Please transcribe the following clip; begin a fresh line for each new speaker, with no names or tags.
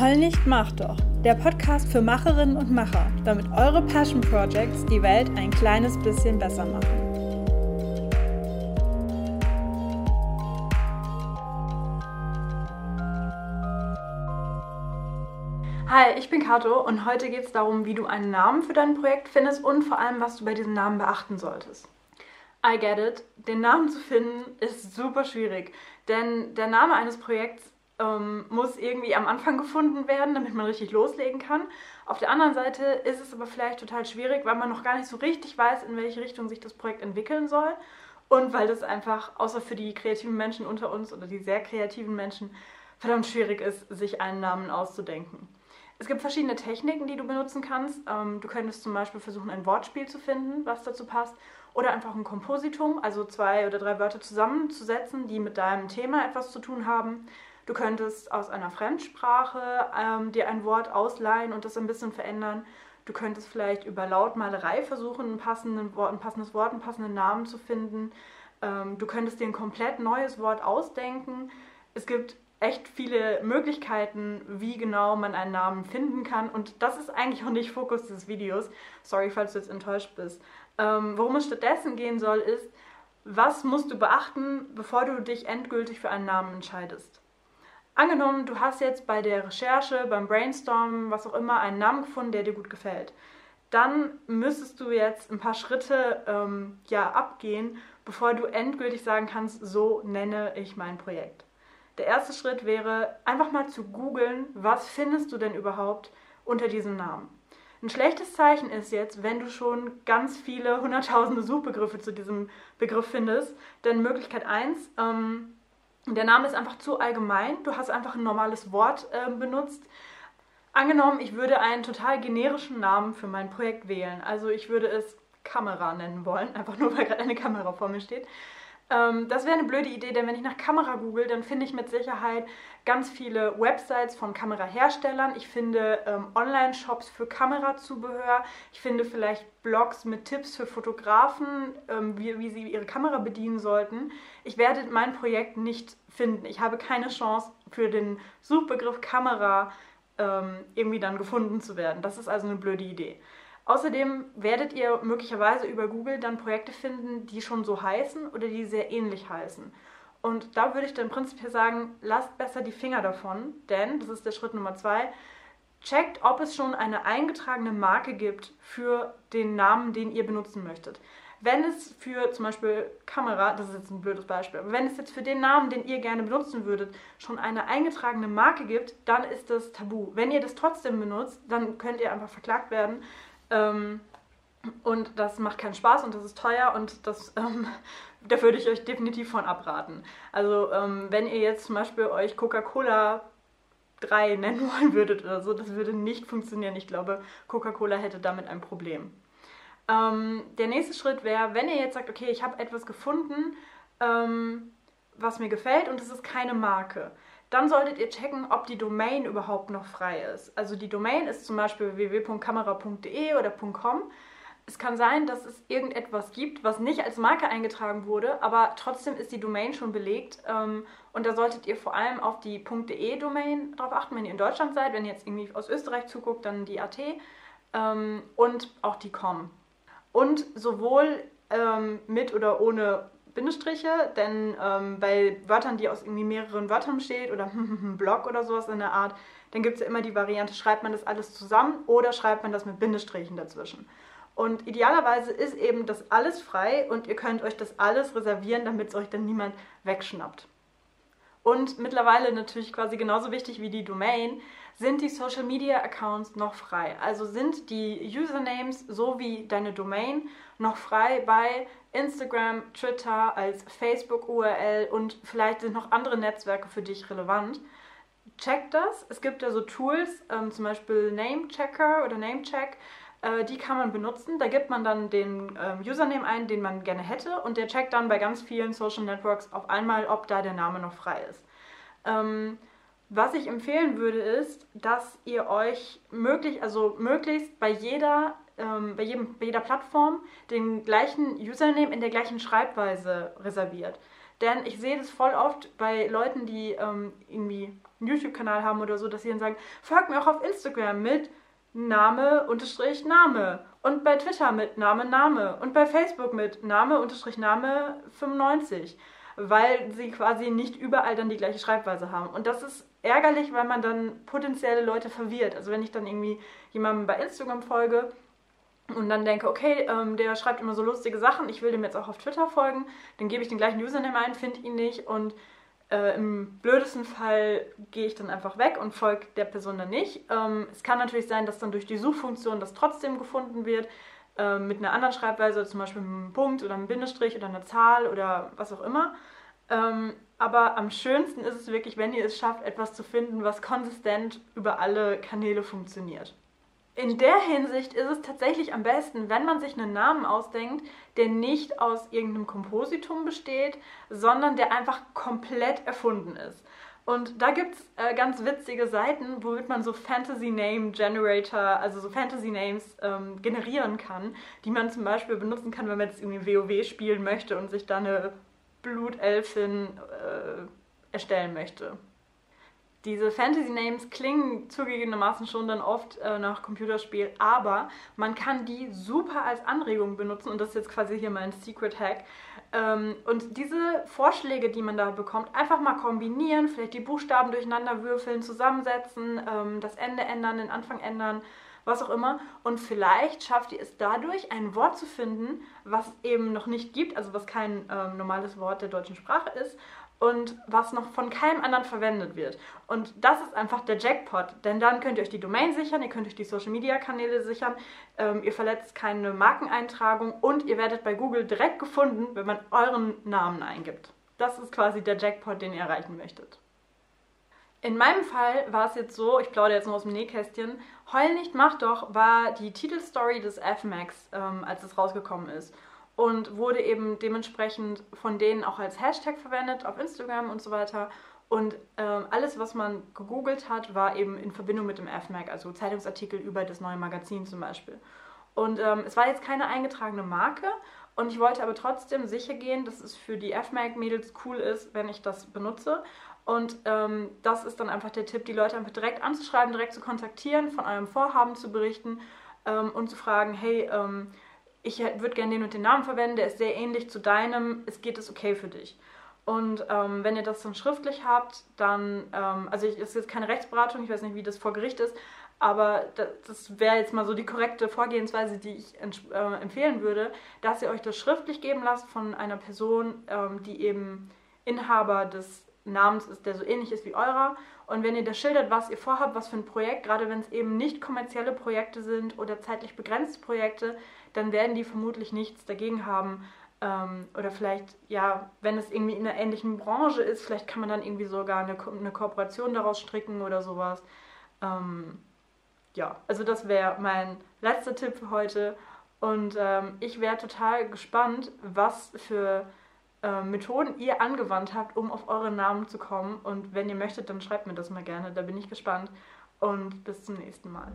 Heul nicht, mach doch. Der Podcast für Macherinnen und Macher, damit eure Passion Projects die Welt ein kleines bisschen besser machen. Hi, ich bin Kato und heute geht es darum, wie du einen Namen für dein Projekt findest und vor allem, was du bei diesem Namen beachten solltest. I get it. Den Namen zu finden ist super schwierig, denn der Name eines Projekts ähm, muss irgendwie am Anfang gefunden werden, damit man richtig loslegen kann. Auf der anderen Seite ist es aber vielleicht total schwierig, weil man noch gar nicht so richtig weiß, in welche Richtung sich das Projekt entwickeln soll. Und weil das einfach, außer für die kreativen Menschen unter uns oder die sehr kreativen Menschen, verdammt schwierig ist, sich einen Namen auszudenken. Es gibt verschiedene Techniken, die du benutzen kannst. Ähm, du könntest zum Beispiel versuchen, ein Wortspiel zu finden, was dazu passt. Oder einfach ein Kompositum, also zwei oder drei Wörter zusammenzusetzen, die mit deinem Thema etwas zu tun haben. Du könntest aus einer Fremdsprache ähm, dir ein Wort ausleihen und das ein bisschen verändern. Du könntest vielleicht über Lautmalerei versuchen, ein, passenden Wort, ein passendes Wort, einen passenden Namen zu finden. Ähm, du könntest dir ein komplett neues Wort ausdenken. Es gibt echt viele Möglichkeiten, wie genau man einen Namen finden kann. Und das ist eigentlich auch nicht Fokus des Videos. Sorry, falls du jetzt enttäuscht bist. Ähm, worum es stattdessen gehen soll, ist, was musst du beachten, bevor du dich endgültig für einen Namen entscheidest. Angenommen, du hast jetzt bei der Recherche, beim Brainstormen, was auch immer, einen Namen gefunden, der dir gut gefällt. Dann müsstest du jetzt ein paar Schritte ähm, ja, abgehen, bevor du endgültig sagen kannst, so nenne ich mein Projekt. Der erste Schritt wäre, einfach mal zu googeln, was findest du denn überhaupt unter diesem Namen. Ein schlechtes Zeichen ist jetzt, wenn du schon ganz viele hunderttausende Suchbegriffe zu diesem Begriff findest. Denn Möglichkeit 1, ähm, der Name ist einfach zu allgemein. Du hast einfach ein normales Wort äh, benutzt. Angenommen, ich würde einen total generischen Namen für mein Projekt wählen. Also ich würde es Kamera nennen wollen, einfach nur weil gerade eine Kamera vor mir steht. Ähm, das wäre eine blöde Idee, denn wenn ich nach Kamera google, dann finde ich mit Sicherheit ganz viele Websites von Kameraherstellern. Ich finde ähm, Online-Shops für Kamerazubehör. Ich finde vielleicht Blogs mit Tipps für Fotografen, ähm, wie, wie sie ihre Kamera bedienen sollten. Ich werde mein Projekt nicht finden. Ich habe keine Chance für den Suchbegriff Kamera ähm, irgendwie dann gefunden zu werden. Das ist also eine blöde Idee. Außerdem werdet ihr möglicherweise über Google dann Projekte finden, die schon so heißen oder die sehr ähnlich heißen. Und da würde ich dann prinzipiell sagen, lasst besser die Finger davon, denn, das ist der Schritt Nummer zwei, checkt, ob es schon eine eingetragene Marke gibt für den Namen, den ihr benutzen möchtet. Wenn es für zum Beispiel Kamera, das ist jetzt ein blödes Beispiel, aber wenn es jetzt für den Namen, den ihr gerne benutzen würdet, schon eine eingetragene Marke gibt, dann ist das tabu. Wenn ihr das trotzdem benutzt, dann könnt ihr einfach verklagt werden, ähm, und das macht keinen Spaß und das ist teuer und das, ähm, da würde ich euch definitiv von abraten. Also ähm, wenn ihr jetzt zum Beispiel euch Coca-Cola 3 nennen wollen würdet oder so, das würde nicht funktionieren. Ich glaube, Coca-Cola hätte damit ein Problem. Ähm, der nächste Schritt wäre, wenn ihr jetzt sagt, okay, ich habe etwas gefunden, ähm, was mir gefällt und es ist keine Marke dann solltet ihr checken, ob die Domain überhaupt noch frei ist. Also die Domain ist zum Beispiel www.kamera.de oder .com. Es kann sein, dass es irgendetwas gibt, was nicht als Marke eingetragen wurde, aber trotzdem ist die Domain schon belegt. Ähm, und da solltet ihr vor allem auf die .de-Domain drauf achten, wenn ihr in Deutschland seid. Wenn ihr jetzt irgendwie aus Österreich zuguckt, dann die AT ähm, und auch die com. Und sowohl ähm, mit oder ohne Bindestriche, denn ähm, bei Wörtern, die aus irgendwie mehreren Wörtern besteht oder Block oder sowas in der Art, dann gibt es ja immer die Variante, schreibt man das alles zusammen oder schreibt man das mit Bindestrichen dazwischen. Und idealerweise ist eben das alles frei und ihr könnt euch das alles reservieren, damit es euch dann niemand wegschnappt. Und mittlerweile natürlich quasi genauso wichtig wie die Domain, sind die Social Media Accounts noch frei. Also sind die Usernames sowie deine Domain noch frei bei Instagram, Twitter, als Facebook-URL und vielleicht sind noch andere Netzwerke für dich relevant. Check das. Es gibt da so Tools, ähm, zum Beispiel Namechecker oder Namecheck. Äh, die kann man benutzen. Da gibt man dann den ähm, Username ein, den man gerne hätte und der checkt dann bei ganz vielen Social Networks auf einmal, ob da der Name noch frei ist. Ähm, was ich empfehlen würde, ist, dass ihr euch möglich, also möglichst bei jeder ähm, bei, jedem, bei jeder Plattform den gleichen Username in der gleichen Schreibweise reserviert. Denn ich sehe das voll oft bei Leuten, die ähm, irgendwie einen YouTube-Kanal haben oder so, dass sie dann sagen, folgt mir auch auf Instagram mit Name unterstrich Name und bei Twitter mit Name Name und bei Facebook mit Name unterstrich Name 95, weil sie quasi nicht überall dann die gleiche Schreibweise haben. Und das ist ärgerlich, weil man dann potenzielle Leute verwirrt. Also wenn ich dann irgendwie jemandem bei Instagram folge und dann denke, okay, ähm, der schreibt immer so lustige Sachen, ich will dem jetzt auch auf Twitter folgen, dann gebe ich den gleichen Username ein, finde ihn nicht und äh, Im blödesten Fall gehe ich dann einfach weg und folge der Person dann nicht. Ähm, es kann natürlich sein, dass dann durch die Suchfunktion das trotzdem gefunden wird, äh, mit einer anderen Schreibweise, zum Beispiel mit einem Punkt oder einem Bindestrich oder einer Zahl oder was auch immer. Ähm, aber am schönsten ist es wirklich, wenn ihr es schafft, etwas zu finden, was konsistent über alle Kanäle funktioniert. In der Hinsicht ist es tatsächlich am besten, wenn man sich einen Namen ausdenkt, der nicht aus irgendeinem Kompositum besteht, sondern der einfach komplett erfunden ist. Und da gibt es äh, ganz witzige Seiten, womit man so Fantasy Name Generator, also so Fantasy Names ähm, generieren kann, die man zum Beispiel benutzen kann, wenn man jetzt irgendwie WoW spielen möchte und sich da eine Blutelfin äh, erstellen möchte diese Fantasy-Names klingen zugegebenermaßen schon dann oft äh, nach Computerspiel, aber man kann die super als Anregung benutzen und das ist jetzt quasi hier mein Secret Hack. Ähm, und diese Vorschläge, die man da bekommt, einfach mal kombinieren, vielleicht die Buchstaben durcheinander würfeln, zusammensetzen, ähm, das Ende ändern, den Anfang ändern, was auch immer. Und vielleicht schafft ihr es dadurch, ein Wort zu finden, was eben noch nicht gibt, also was kein ähm, normales Wort der deutschen Sprache ist und was noch von keinem anderen verwendet wird. Und das ist einfach der Jackpot, denn dann könnt ihr euch die Domain sichern, ihr könnt euch die Social Media Kanäle sichern, ähm, ihr verletzt keine Markeneintragung und ihr werdet bei Google direkt gefunden, wenn man euren Namen eingibt. Das ist quasi der Jackpot, den ihr erreichen möchtet. In meinem Fall war es jetzt so, ich plaudere jetzt nur aus dem Nähkästchen, Heul nicht, mach doch war die Titelstory des F-Max, ähm, als es rausgekommen ist und wurde eben dementsprechend von denen auch als Hashtag verwendet auf Instagram und so weiter. Und ähm, alles, was man gegoogelt hat, war eben in Verbindung mit dem FMAG, also Zeitungsartikel über das neue Magazin zum Beispiel. Und ähm, es war jetzt keine eingetragene Marke und ich wollte aber trotzdem sicher gehen, dass es für die FMAG-Mädels cool ist, wenn ich das benutze. Und ähm, das ist dann einfach der Tipp, die Leute einfach direkt anzuschreiben, direkt zu kontaktieren, von eurem Vorhaben zu berichten ähm, und zu fragen, hey, ähm, ich würde gerne den und den Namen verwenden, der ist sehr ähnlich zu deinem, es geht es okay für dich. Und ähm, wenn ihr das dann schriftlich habt, dann, ähm, also es ist jetzt keine Rechtsberatung, ich weiß nicht, wie das vor Gericht ist, aber das, das wäre jetzt mal so die korrekte Vorgehensweise, die ich äh, empfehlen würde, dass ihr euch das schriftlich geben lasst von einer Person, ähm, die eben Inhaber des Namens ist, der so ähnlich ist wie eurer. Und wenn ihr das schildert, was ihr vorhabt, was für ein Projekt, gerade wenn es eben nicht kommerzielle Projekte sind oder zeitlich begrenzte Projekte, dann werden die vermutlich nichts dagegen haben. Ähm, oder vielleicht, ja, wenn es irgendwie in einer ähnlichen Branche ist, vielleicht kann man dann irgendwie sogar eine, Ko eine Kooperation daraus stricken oder sowas. Ähm, ja, also das wäre mein letzter Tipp für heute. Und ähm, ich wäre total gespannt, was für äh, Methoden ihr angewandt habt, um auf eure Namen zu kommen. Und wenn ihr möchtet, dann schreibt mir das mal gerne. Da bin ich gespannt. Und bis zum nächsten Mal.